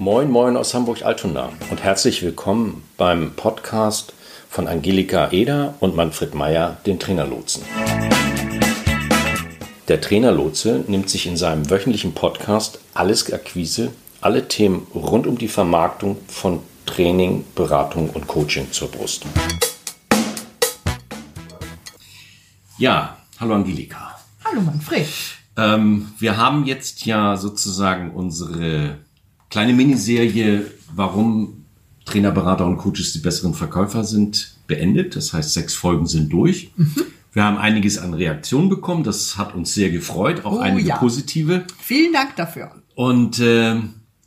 Moin, moin aus Hamburg-Altona und herzlich willkommen beim Podcast von Angelika Eder und Manfred Meyer, den Trainerlotsen. Der Trainerlotse nimmt sich in seinem wöchentlichen Podcast Alles Akquise, alle Themen rund um die Vermarktung von Training, Beratung und Coaching zur Brust. Ja, hallo Angelika. Hallo Manfred. Ähm, wir haben jetzt ja sozusagen unsere kleine Miniserie, warum Trainer, Berater und Coaches die besseren Verkäufer sind, beendet. Das heißt, sechs Folgen sind durch. Mhm. Wir haben einiges an Reaktionen bekommen. Das hat uns sehr gefreut, auch oh, einige ja. positive. Vielen Dank dafür. Und äh,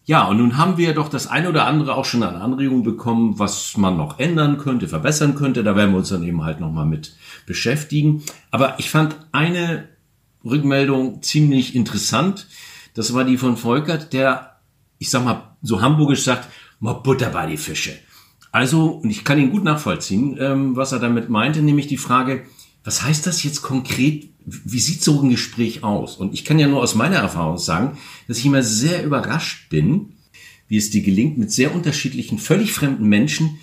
ja, und nun haben wir doch das eine oder andere auch schon an Anregungen bekommen, was man noch ändern könnte, verbessern könnte. Da werden wir uns dann eben halt nochmal mit beschäftigen. Aber ich fand eine Rückmeldung ziemlich interessant. Das war die von Volkert, der ich sag mal, so hamburgisch sagt, mal Butter bei die Fische. Also, und ich kann ihn gut nachvollziehen, ähm, was er damit meinte, nämlich die Frage, was heißt das jetzt konkret? Wie sieht so ein Gespräch aus? Und ich kann ja nur aus meiner Erfahrung sagen, dass ich immer sehr überrascht bin, wie es dir gelingt, mit sehr unterschiedlichen, völlig fremden Menschen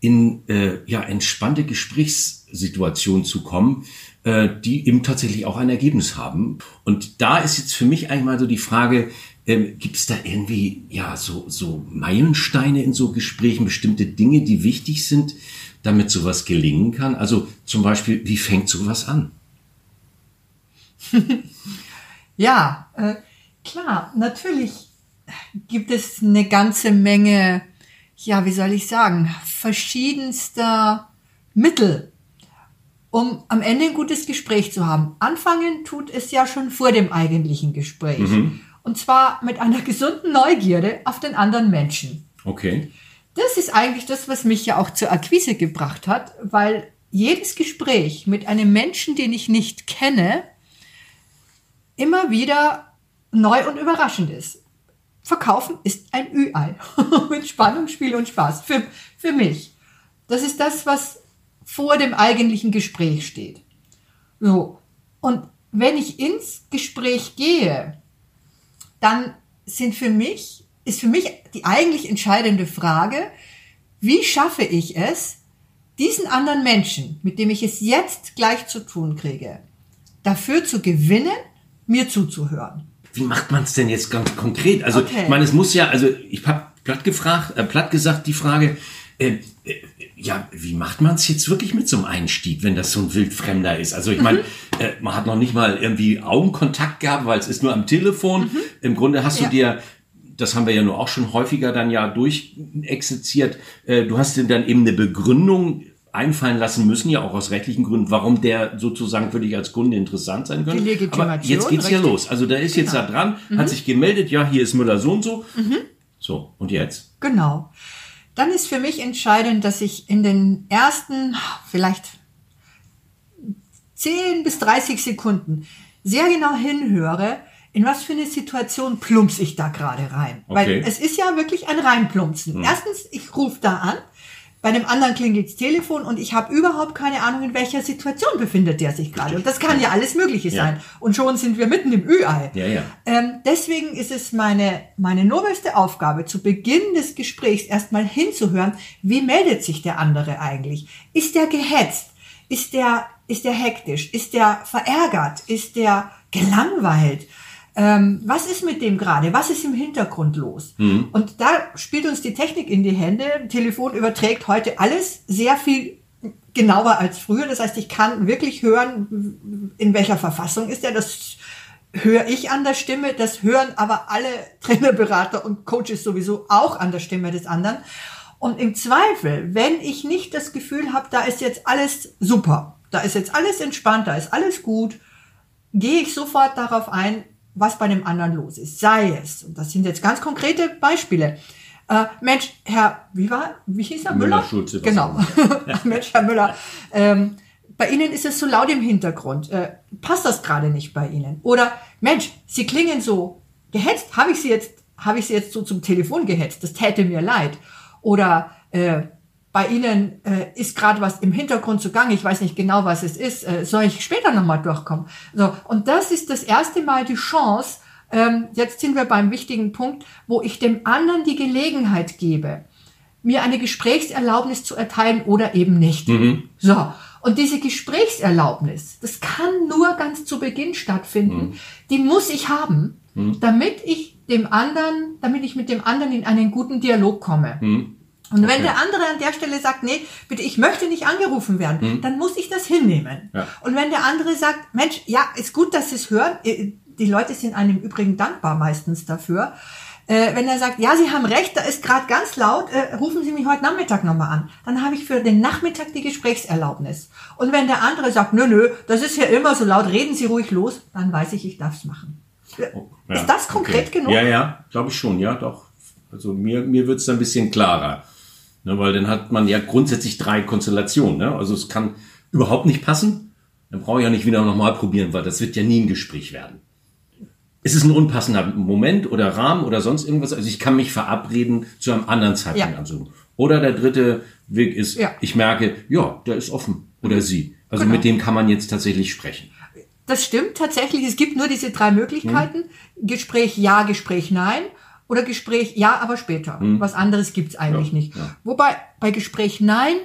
in äh, ja, entspannte Gesprächssituationen zu kommen, äh, die eben tatsächlich auch ein Ergebnis haben. Und da ist jetzt für mich eigentlich mal so die Frage, ähm, Gibt es da irgendwie ja so, so Meilensteine in so Gesprächen, bestimmte Dinge, die wichtig sind, damit sowas gelingen kann? Also zum Beispiel, wie fängt sowas an? ja, äh, klar, natürlich gibt es eine ganze Menge, ja, wie soll ich sagen, verschiedenster Mittel, um am Ende ein gutes Gespräch zu haben. Anfangen tut es ja schon vor dem eigentlichen Gespräch. Mhm. Und zwar mit einer gesunden Neugierde auf den anderen Menschen. Okay. Das ist eigentlich das, was mich ja auch zur Akquise gebracht hat, weil jedes Gespräch mit einem Menschen, den ich nicht kenne, immer wieder neu und überraschend ist. Verkaufen ist ein Ü-Ei. mit Spannung, Spiel und Spaß. Für, für mich. Das ist das, was vor dem eigentlichen Gespräch steht. So. Und wenn ich ins Gespräch gehe, dann sind für mich, ist für mich die eigentlich entscheidende Frage, wie schaffe ich es, diesen anderen Menschen, mit dem ich es jetzt gleich zu tun kriege, dafür zu gewinnen, mir zuzuhören. Wie macht man es denn jetzt ganz konkret? Also, okay. ich meine, es muss ja, also ich habe platt gefragt, äh, platt gesagt die Frage, äh, äh, ja, wie macht man es jetzt wirklich mit so einem Einstieg, wenn das so ein Wildfremder ist? Also ich meine, mhm. äh, man hat noch nicht mal irgendwie Augenkontakt gehabt, weil es ist nur am Telefon. Mhm. Im Grunde hast du ja. dir, das haben wir ja nur auch schon häufiger dann ja durchexerziert, äh, du hast dir dann eben eine Begründung einfallen lassen müssen, ja auch aus rechtlichen Gründen, warum der sozusagen für dich als Kunde interessant sein könnte. Die Aber jetzt geht's richtig. ja los. Also der ist genau. jetzt da dran, mhm. hat sich gemeldet, ja, hier ist Müller so und so. Mhm. So, und jetzt? Genau dann ist für mich entscheidend, dass ich in den ersten vielleicht 10 bis 30 Sekunden sehr genau hinhöre, in was für eine Situation plumps ich da gerade rein. Okay. Weil es ist ja wirklich ein Reinplumpsen. Hm. Erstens, ich rufe da an, bei dem anderen klingelt das Telefon und ich habe überhaupt keine Ahnung, in welcher Situation befindet der sich gerade. Und das kann ja alles Mögliche ja. sein. Und schon sind wir mitten im Ü-Ei. Ja, ja. Ähm, deswegen ist es meine, meine nobelste Aufgabe, zu Beginn des Gesprächs erstmal hinzuhören, wie meldet sich der andere eigentlich? Ist der gehetzt? Ist der, ist der hektisch? Ist der verärgert? Ist der gelangweilt? Ähm, was ist mit dem gerade? Was ist im Hintergrund los? Mhm. Und da spielt uns die Technik in die Hände. Telefon überträgt heute alles sehr viel genauer als früher. Das heißt, ich kann wirklich hören, in welcher Verfassung ist er. Das höre ich an der Stimme. Das hören aber alle Trainerberater und Coaches sowieso auch an der Stimme des anderen. Und im Zweifel, wenn ich nicht das Gefühl habe, da ist jetzt alles super, da ist jetzt alles entspannt, da ist alles gut, gehe ich sofort darauf ein, was bei dem anderen los ist. Sei es, und das sind jetzt ganz konkrete Beispiele. Äh, Mensch, Herr, wie war, wie hieß er? Müller? Müller Schulze. Genau. Mensch, Herr Müller. Ähm, bei Ihnen ist es so laut im Hintergrund. Äh, passt das gerade nicht bei Ihnen? Oder Mensch, Sie klingen so gehetzt. Habe ich Sie jetzt, habe ich Sie jetzt so zum Telefon gehetzt? Das täte mir leid. Oder äh, bei Ihnen äh, ist gerade was im Hintergrund zugange, ich weiß nicht genau, was es ist, äh, soll ich später nochmal durchkommen? So, und das ist das erste Mal die Chance, ähm, jetzt sind wir beim wichtigen Punkt, wo ich dem anderen die Gelegenheit gebe, mir eine Gesprächserlaubnis zu erteilen oder eben nicht. So. Und diese Gesprächserlaubnis, das kann nur ganz zu Beginn stattfinden. Die muss ich haben, damit ich dem anderen, damit ich mit dem anderen in einen guten Dialog komme. Und wenn der andere an der Stelle sagt, nee, bitte, ich möchte nicht angerufen werden, dann muss ich das hinnehmen. Ja. Und wenn der andere sagt, Mensch, ja, ist gut, dass Sie es hören, äh, die Leute sind einem im Übrigen dankbar meistens dafür. Äh, wenn er sagt, ja, Sie haben recht, da ist gerade ganz laut, äh, rufen Sie mich heute Nachmittag nochmal an. Dann habe ich für den Nachmittag die Gesprächserlaubnis. Und wenn der andere sagt, nö, nö, das ist ja immer so laut, reden Sie ruhig los, dann weiß ich, ich darf es machen. Ja, ist das konkret okay. genug? Ja, ja, glaube ich schon, ja, doch. Also mir, mir wird's ein bisschen klarer. Ne, weil dann hat man ja grundsätzlich drei Konstellationen. Ne? Also es kann überhaupt nicht passen. Dann brauche ich ja nicht wieder nochmal probieren, weil das wird ja nie ein Gespräch werden. Es ist ein unpassender Moment oder Rahmen oder sonst irgendwas. Also ich kann mich verabreden zu einem anderen Zeitpunkt Ja. ansuchen. Oder der dritte Weg ist, Ja. ich merke, ja, der ist offen oder sie. Also Genau. mit dem kann man jetzt tatsächlich sprechen. Das stimmt tatsächlich. Es gibt nur diese drei Möglichkeiten. Gespräch ja, Gespräch nein. Oder Gespräch ja, aber später. Was anderes gibt's eigentlich Ja, nicht. ja. Wobei bei Gespräch nein,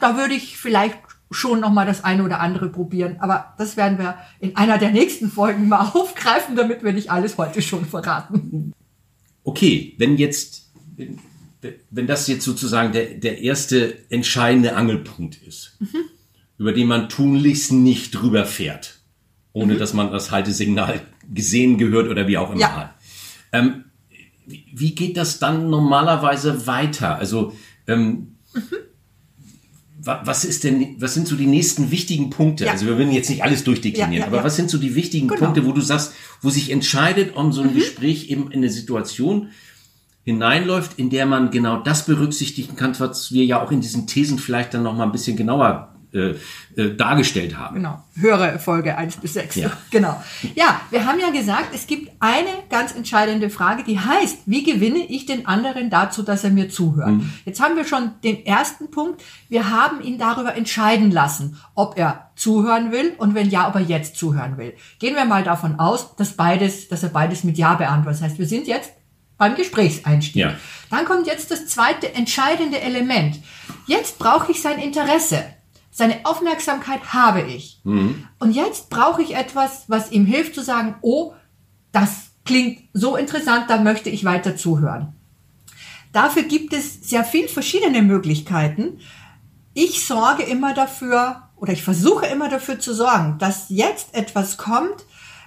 da würde ich vielleicht schon noch mal das eine oder andere probieren. Aber das werden wir in einer der nächsten Folgen mal aufgreifen, damit wir nicht alles heute schon verraten. Okay, wenn jetzt, wenn- das jetzt sozusagen der, der erste entscheidende Angelpunkt ist, über den man tunlichst nicht drüber fährt, ohne dass man das Haltesignal gesehen, gehört oder wie auch immer Ja. hat. Ähm, wie, geht das dann normalerweise weiter? Also, ähm, wa- was ist denn, was sind so die nächsten wichtigen Punkte? Ja. Also wir würden jetzt nicht alles durchdeklinieren, Ja, ja, aber was sind so die wichtigen Genau. Punkte, wo du sagst, wo sich entscheidet, um so ein Gespräch eben in eine Situation hineinläuft, in der man genau das berücksichtigen kann, was wir ja auch in diesen Thesen vielleicht dann noch mal ein bisschen genauer äh, äh, dargestellt haben. Genau. Höre Folge 1 bis 6. Ja. Genau. Ja, wir haben ja gesagt, es gibt eine ganz entscheidende Frage, die heißt, wie gewinne ich den anderen dazu, dass er mir zuhört? Jetzt haben wir schon den ersten Punkt. Wir haben ihn darüber entscheiden lassen, ob er zuhören will und wenn ja, ob er jetzt zuhören will. Gehen wir mal davon aus, dass beides, dass er beides mit Ja beantwortet. Das heißt, wir sind jetzt beim Gesprächseinstieg. Ja. Dann kommt jetzt das zweite entscheidende Element. Jetzt brauche ich sein Interesse. Seine Aufmerksamkeit habe ich. Und jetzt brauche ich etwas, was ihm hilft zu sagen, oh, das klingt so interessant, da möchte ich weiter zuhören. Dafür gibt es sehr viel verschiedene Möglichkeiten. Ich sorge immer dafür oder ich versuche immer dafür zu sorgen, dass jetzt etwas kommt,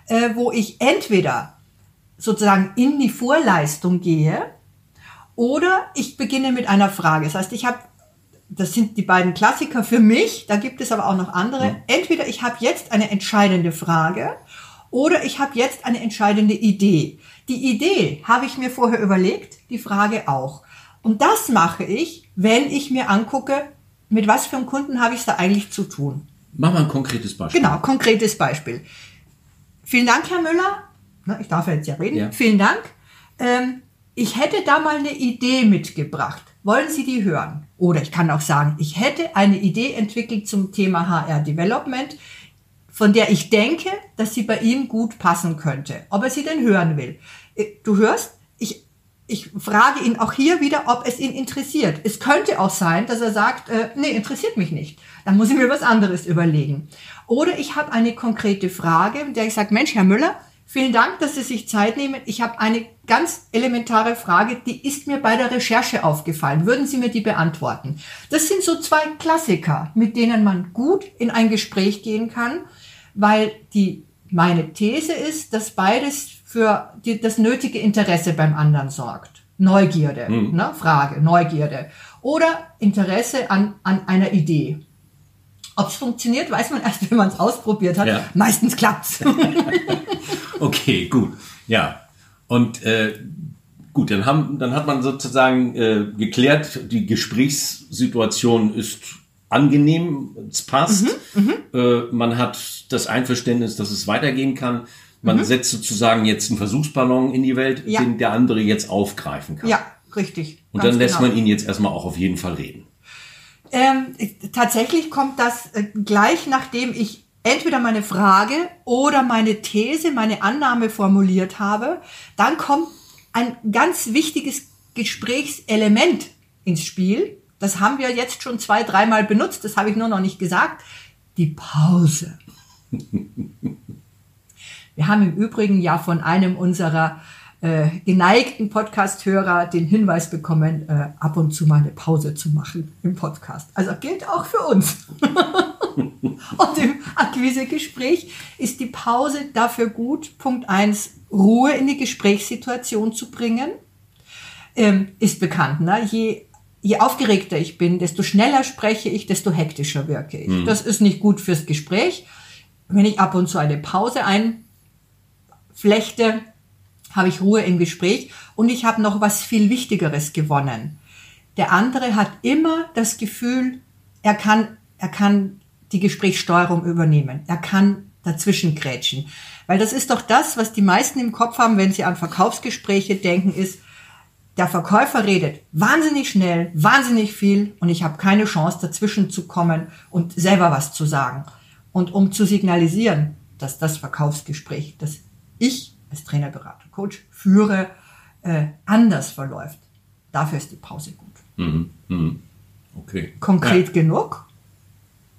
äh, wo ich entweder sozusagen in die Vorleistung gehe oder ich beginne mit einer Frage. Das heißt, ich habe, das sind die beiden Klassiker für mich, da gibt es aber auch noch andere. Entweder ich habe jetzt eine entscheidende Frage oder ich habe jetzt eine entscheidende Idee. Die Idee habe ich mir vorher überlegt, die Frage auch. Und das mache ich, wenn ich mir angucke, mit was für einem Kunden habe ich es da eigentlich zu tun. Mach mal ein konkretes Beispiel. Genau, konkretes Beispiel. Vielen Dank, Herr Müller. Na, Ich darf jetzt ja reden. Ja. Vielen Dank. Ähm, ich hätte da mal eine Idee mitgebracht. Wollen Sie die hören? Oder ich kann auch sagen, ich hätte eine Idee entwickelt zum Thema HR Development, von der ich denke, dass sie bei ihm gut passen könnte. Ob er sie denn hören will. Äh, Du hörst, ich, ich frage ihn auch hier wieder, ob es ihn interessiert. Es könnte auch sein, dass er sagt, äh, nee, interessiert mich nicht. Dann muss ich mir was anderes überlegen. Oder ich habe eine konkrete Frage, in der ich sage, Mensch, Herr Müller, vielen Dank, dass Sie sich Zeit nehmen. Ich habe eine ganz elementare Frage, die ist mir bei der Recherche aufgefallen. Würden Sie mir die beantworten? Das sind so zwei Klassiker, mit denen man gut in ein Gespräch gehen kann, weil die, meine These ist, dass beides für die, das nötige Interesse beim anderen sorgt. Neugierde, ne, Frage, Neugierde. Oder Interesse an, an einer Idee. Ob es funktioniert, weiß man erst, wenn man es ausprobiert hat. Ja. Meistens klappt's. Okay, gut. Ja. Und äh, gut, dann, haben, dann hat man sozusagen äh, geklärt, die Gesprächssituation ist angenehm, es passt. Mhm, Äh, man hat das Einverständnis, dass es weitergehen kann. Man setzt sozusagen jetzt einen Versuchsballon in die Welt, Mhm. Ja. den der andere jetzt aufgreifen kann. ja, richtig. Und dann lässt genau. man ihn jetzt erstmal auch auf jeden Fall reden. Ähm, tatsächlich kommt das äh, gleich nachdem ich entweder meine Frage oder meine These, meine Annahme formuliert habe, dann kommt ein ganz wichtiges Gesprächselement ins Spiel. Das haben wir jetzt schon zwei, dreimal benutzt, das habe ich nur noch nicht gesagt. Die Pause. Wir haben im Übrigen ja von einem unserer äh, geneigten Podcast-Hörer den Hinweis bekommen, äh, ab und zu mal eine Pause zu machen im Podcast. Also gilt auch für uns. und im Akquisegespräch ist die Pause dafür gut, Punkt eins Ruhe in die Gesprächssituation zu bringen. Ähm, ist bekannt, ne? je je aufgeregter ich bin, desto schneller spreche ich, desto hektischer wirke ich. Mhm. Das ist nicht gut fürs Gespräch. Wenn ich ab und zu eine Pause einflechte, habe ich Ruhe im Gespräch und ich habe noch was viel Wichtigeres gewonnen. Der andere hat immer das Gefühl, er kann, er kann die Gesprächssteuerung übernehmen. Er kann dazwischen grätschen. Weil das ist doch das, was die meisten im Kopf haben, wenn sie an Verkaufsgespräche denken, ist, der Verkäufer redet wahnsinnig schnell, wahnsinnig viel und ich habe keine Chance dazwischen zu kommen und selber was zu sagen. Und um zu signalisieren, dass das Verkaufsgespräch, das ich als Trainer, Berater, Coach führe, äh, anders verläuft, dafür ist die Pause gut. Mhm, mh. Okay. Konkret ja. genug?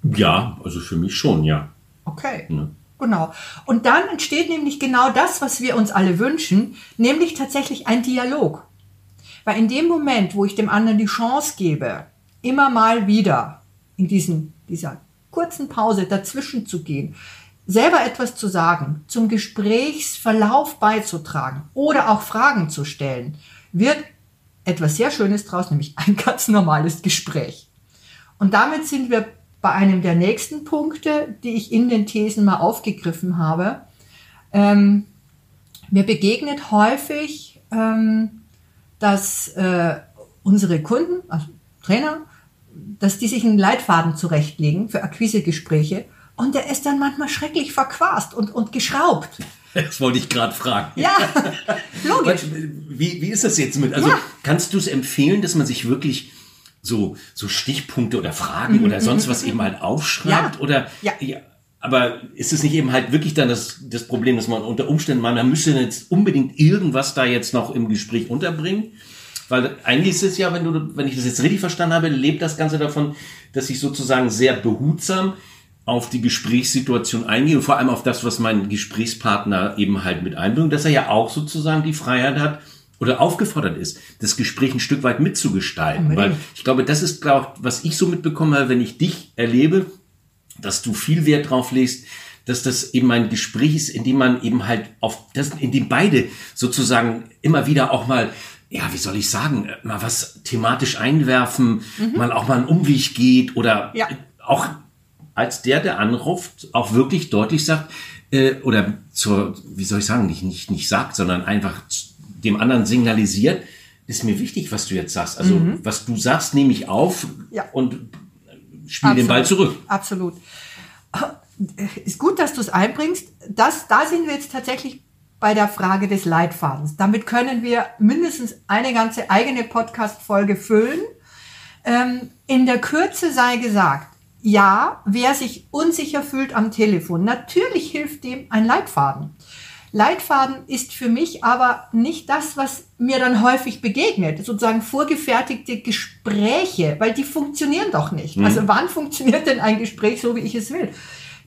Ja, also für mich schon, ja. Okay. Ja. Genau. Und dann entsteht nämlich genau das, was wir uns alle wünschen, nämlich tatsächlich ein Dialog. Weil in dem Moment, wo ich dem anderen die Chance gebe, immer mal wieder in diesen, dieser kurzen Pause dazwischen zu gehen, selber etwas zu sagen, zum Gesprächsverlauf beizutragen oder auch Fragen zu stellen, wird etwas sehr Schönes draus, nämlich ein ganz normales Gespräch. Und damit sind wir bei einem der nächsten Punkte, die ich in den Thesen mal aufgegriffen habe. Ähm, mir begegnet häufig ähm, dass äh, unsere Kunden, also Trainer, dass die sich einen Leitfaden zurechtlegen für Akquisegespräche und der ist dann manchmal schrecklich verquast und, und geschraubt. Das wollte ich gerade fragen. Ja, logisch. Wie, wie ist das jetzt mit? Also ja. kannst du es empfehlen, dass man sich wirklich so, so Stichpunkte oder Fragen mhm, oder sonst mhm, was mhm. eben halt aufschreibt? Ja. Oder ja. ja. Aber ist es nicht eben halt wirklich dann das, das Problem, dass man unter Umständen, man müsste jetzt unbedingt irgendwas da jetzt noch im Gespräch unterbringen? Weil eigentlich ist es ja, wenn du, wenn ich das jetzt richtig verstanden habe, lebt das Ganze davon, dass ich sozusagen sehr behutsam auf die Gesprächssituation eingehe und vor allem auf das, was mein Gesprächspartner eben halt mit einbringt, dass er ja auch sozusagen die Freiheit hat oder aufgefordert ist, das Gespräch ein Stück weit mitzugestalten. Unbedingt. Weil ich glaube, das ist, glaube was ich so mitbekomme, wenn ich dich erlebe, dass du viel Wert drauf legst, dass das eben ein Gespräch ist, in dem man eben halt auf das, in dem beide sozusagen immer wieder auch mal, ja, wie soll ich sagen, mal was thematisch einwerfen, mhm. mal auch mal einen Umweg geht oder ja. auch als der, der anruft, auch wirklich deutlich sagt, äh, oder zur, wie soll ich sagen, nicht, nicht, nicht sagt, sondern einfach dem anderen signalisiert, ist mir wichtig, was du jetzt sagst. Also, mhm. was du sagst, nehme ich auf ja. und spiel Absolut. den Ball zurück. Absolut. Ist gut, dass du es einbringst. Das, da sind wir jetzt tatsächlich bei der Frage des Leitfadens. Damit können wir mindestens eine ganze eigene Podcast-Folge füllen. Ähm, in der Kürze sei gesagt, ja, wer sich unsicher fühlt am Telefon, natürlich hilft dem ein Leitfaden. Leitfaden ist für mich aber nicht das, was mir dann häufig begegnet, sozusagen vorgefertigte Gespräche, weil die funktionieren doch nicht. Mhm. Also wann funktioniert denn ein Gespräch so, wie ich es will?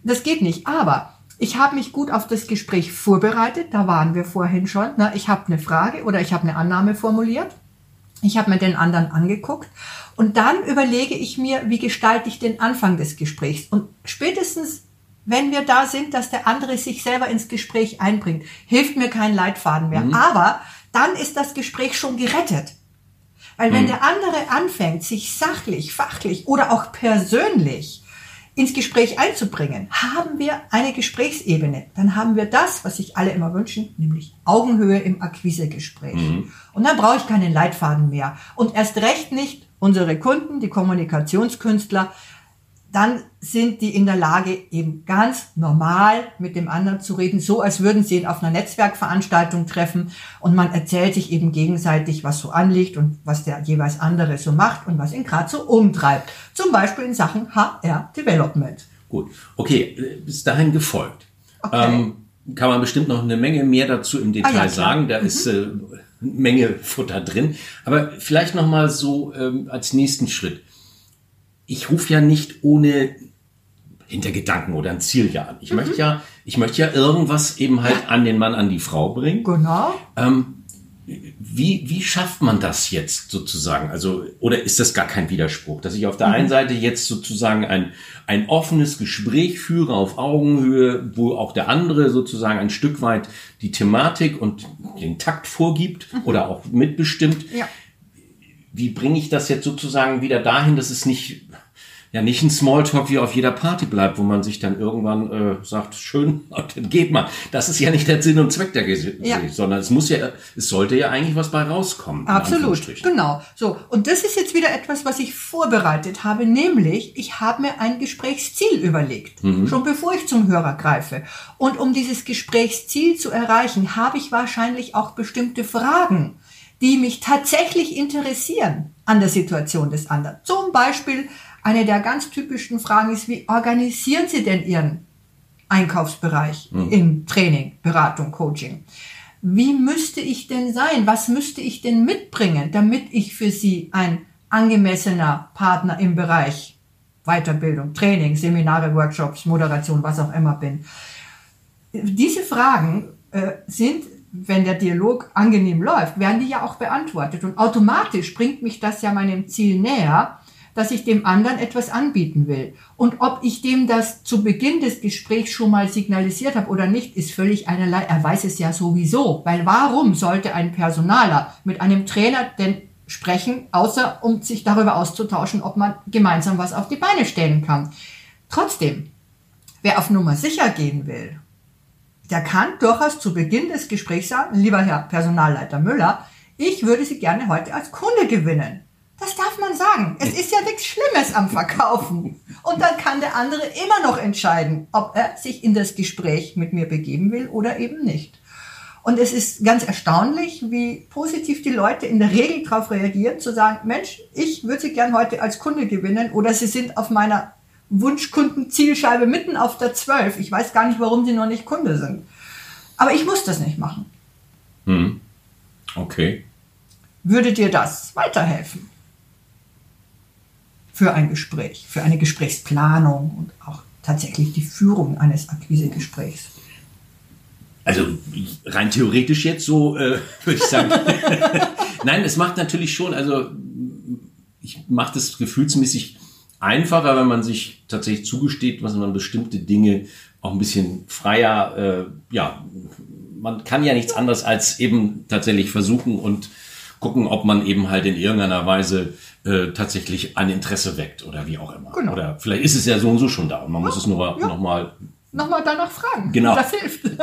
Das geht nicht. Aber ich habe mich gut auf das Gespräch vorbereitet, da waren wir vorhin schon. Na, ich habe eine Frage oder ich habe eine Annahme formuliert. Ich habe mir den anderen angeguckt und dann überlege ich mir, wie gestalte ich den Anfang des Gesprächs. Und spätestens wenn wir da sind, dass der andere sich selber ins Gespräch einbringt. Hilft mir kein Leitfaden mehr. Mhm. Aber dann ist das Gespräch schon gerettet. Weil wenn mhm. der andere anfängt, sich sachlich, fachlich oder auch persönlich ins Gespräch einzubringen, haben wir eine Gesprächsebene. Dann haben wir das, was sich alle immer wünschen, nämlich Augenhöhe im Akquisegespräch. Mhm. Und dann brauche ich keinen Leitfaden mehr. Und erst recht nicht unsere Kunden, die Kommunikationskünstler, dann sind die in der Lage, eben ganz normal mit dem anderen zu reden, so als würden sie ihn auf einer Netzwerkveranstaltung treffen und man erzählt sich eben gegenseitig, was so anliegt und was der jeweils andere so macht und was ihn gerade so umtreibt. Zum Beispiel in Sachen HR Development. Gut. Okay, bis dahin gefolgt. Okay. Ähm, kann man bestimmt noch eine Menge mehr dazu im Detail Ah, ja, sagen. Da ist äh, eine Menge Futter drin. Aber vielleicht noch mal so ähm, als nächsten Schritt. Ich rufe ja nicht ohne Hintergedanken oder ein Ziel ja an. Ich möchte ja, ich möchte ja irgendwas eben halt an den Mann, an die Frau bringen. Genau. Ähm, wie, wie schafft man das jetzt sozusagen? Also, oder ist das gar kein Widerspruch, dass ich auf der einen Seite jetzt sozusagen ein, ein offenes Gespräch führe auf Augenhöhe, wo auch der andere sozusagen ein Stück weit die Thematik und den Takt vorgibt oder auch mitbestimmt? Ja. Wie bringe ich das jetzt sozusagen wieder dahin, dass es nicht, ja, nicht ein Smalltalk wie auf jeder Party bleibt, wo man sich dann irgendwann äh, sagt, schön, dann geht man. Das ist ja nicht der Sinn und Zweck der Geschichte, Ja. sondern es muss ja, es sollte ja eigentlich was bei rauskommen. Absolut, genau. So, und das ist jetzt wieder etwas, was ich vorbereitet habe, nämlich ich habe mir ein Gesprächsziel überlegt, schon bevor ich zum Hörer greife. Und um dieses Gesprächsziel zu erreichen, habe ich wahrscheinlich auch bestimmte Fragen, die mich tatsächlich interessieren an der Situation des anderen. Zum Beispiel eine der ganz typischen Fragen ist, wie organisieren Sie denn Ihren Einkaufsbereich im Training, Beratung, Coaching. Wie müsste ich denn sein? Was müsste ich denn mitbringen, damit ich für Sie ein angemessener Partner im Bereich Weiterbildung, Training, Seminare, Workshops, Moderation, was auch immer bin? Diese Fragen äh, sind, wenn der Dialog angenehm läuft, werden die ja auch beantwortet. Und automatisch bringt mich das ja meinem Ziel näher, dass ich dem anderen etwas anbieten will. Und ob ich dem das zu Beginn des Gesprächs schon mal signalisiert habe oder nicht, ist völlig einerlei. Er weiß es ja sowieso. Weil warum sollte ein Personaler mit einem Trainer denn sprechen, außer um sich darüber auszutauschen, ob man gemeinsam was auf die Beine stellen kann. Trotzdem, wer auf Nummer sicher gehen will, der kann durchaus zu Beginn des Gesprächs sagen, lieber Herr Personalleiter Müller, ich würde Sie gerne heute als Kunde gewinnen. Das darf man sagen. Es ist ja nichts Schlimmes am Verkaufen. Und dann kann der andere immer noch entscheiden, ob er sich in das Gespräch mit mir begeben will oder eben nicht. Und es ist ganz erstaunlich, wie positiv die Leute in der Regel darauf reagieren, zu sagen, Mensch, ich würde Sie gern heute als Kunde gewinnen oder Sie sind auf meiner Wunschkundenzielscheibe mitten auf der 12. Ich weiß gar nicht, warum Sie noch nicht Kunde sind. Aber ich muss das nicht machen. Hm. Okay. Würde dir das weiterhelfen? Für ein Gespräch, für eine Gesprächsplanung und auch tatsächlich die Führung eines Akquisegesprächs. Also rein theoretisch jetzt so, äh, würde ich sagen. Nein, es macht natürlich schon, also ich mache das gefühlsmäßig einfacher, wenn man sich tatsächlich zugesteht, was man bestimmte Dinge auch ein bisschen freier, äh, ja, man kann ja nichts anderes als eben tatsächlich versuchen und gucken, ob man eben halt in irgendeiner Weise äh, tatsächlich ein Interesse weckt oder wie auch immer. Genau. Oder vielleicht ist es ja so und so schon da und man muss es nur ja. noch mal Nochmal danach fragen. Genau. Das hilft.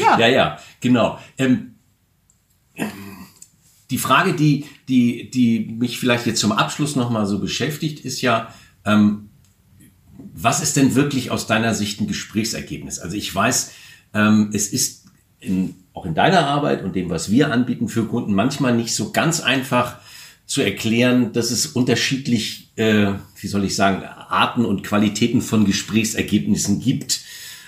ja. Ja, ja, genau. Ähm, die Frage, die, die, die mich vielleicht jetzt zum Abschluss nochmal so beschäftigt, ist ja, ähm, was ist denn wirklich aus deiner Sicht ein Gesprächsergebnis? Also ich weiß, ähm, es ist in, auch in deiner Arbeit und dem, was wir anbieten für Kunden, manchmal nicht so ganz einfach zu erklären, dass es unterschiedlich, äh, wie soll ich sagen, Arten und Qualitäten von Gesprächsergebnissen gibt.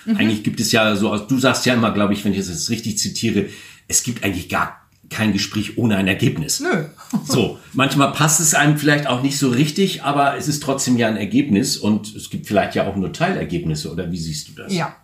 Eigentlich gibt es ja so, du sagst ja immer, glaube ich, wenn ich das jetzt richtig zitiere, es gibt eigentlich gar kein Gespräch ohne ein Ergebnis. Nö. So, manchmal passt es einem vielleicht auch nicht so richtig, aber es ist trotzdem ja ein Ergebnis und es gibt vielleicht ja auch nur Teilergebnisse oder wie siehst du das? Ja.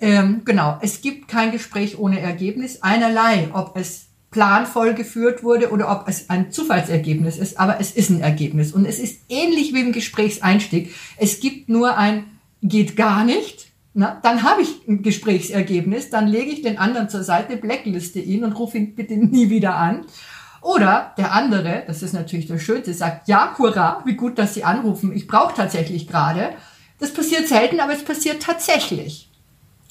Ähm, genau. Es gibt kein Gespräch ohne Ergebnis. Einerlei, ob es planvoll geführt wurde oder ob es ein Zufallsergebnis ist, aber es ist ein Ergebnis. Und es ist ähnlich wie im Gesprächseinstieg. Es gibt nur ein geht gar nicht. Na, dann habe ich ein Gesprächsergebnis, dann lege ich den anderen zur Seite, blackliste ihn und rufe ihn bitte nie wieder an. Oder der andere, das ist natürlich das Schönste, sagt, ja, hurra, wie gut, dass Sie anrufen, ich brauche tatsächlich gerade. Das passiert selten, aber es passiert tatsächlich.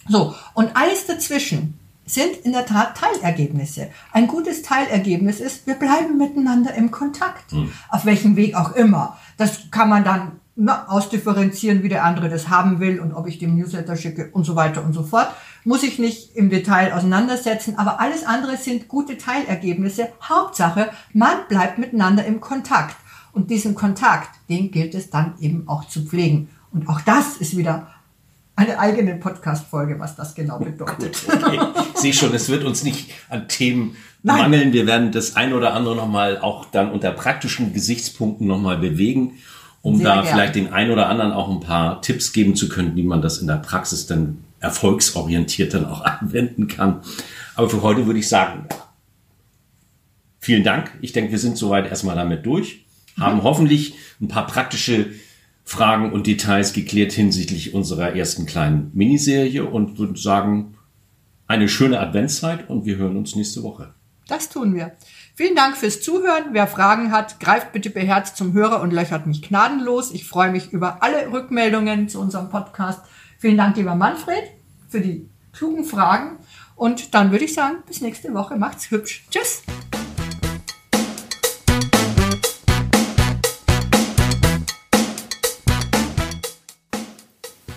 So, und alles dazwischen sind in der Tat Teilergebnisse. Ein gutes Teilergebnis ist, wir bleiben miteinander im Kontakt. Auf welchem Weg auch immer. Das kann man dann na, ausdifferenzieren, wie der andere das haben will und ob ich dem Newsletter schicke und so weiter und so fort. Muss ich nicht im Detail auseinandersetzen, aber alles andere sind gute Teilergebnisse. Hauptsache, man bleibt miteinander im Kontakt. Und diesen Kontakt, den gilt es dann eben auch zu pflegen. Und auch das ist wieder eine eigene Podcast-Folge, was das genau bedeutet. Okay. Ich sehe schon, es wird uns nicht an Themen Nein. mangeln. Wir werden das ein oder andere nochmal auch dann unter praktischen Gesichtspunkten nochmal bewegen, um Sehr da gern. vielleicht den ein oder anderen auch ein paar Tipps geben zu können, wie man das in der Praxis dann erfolgsorientiert dann auch anwenden kann. Aber für heute würde ich sagen, vielen Dank. Ich denke, wir sind soweit erstmal damit durch, haben mhm. hoffentlich ein paar praktische Fragen und Details geklärt hinsichtlich unserer ersten kleinen Miniserie und würde sagen, eine schöne Adventszeit und wir hören uns nächste Woche. Das tun wir. Vielen Dank fürs Zuhören. Wer Fragen hat, greift bitte beherzt zum Hörer und löchert mich gnadenlos. Ich freue mich über alle Rückmeldungen zu unserem Podcast. Vielen Dank, lieber Manfred, für die klugen Fragen. Und dann würde ich sagen, bis nächste Woche. Macht's hübsch. Tschüss.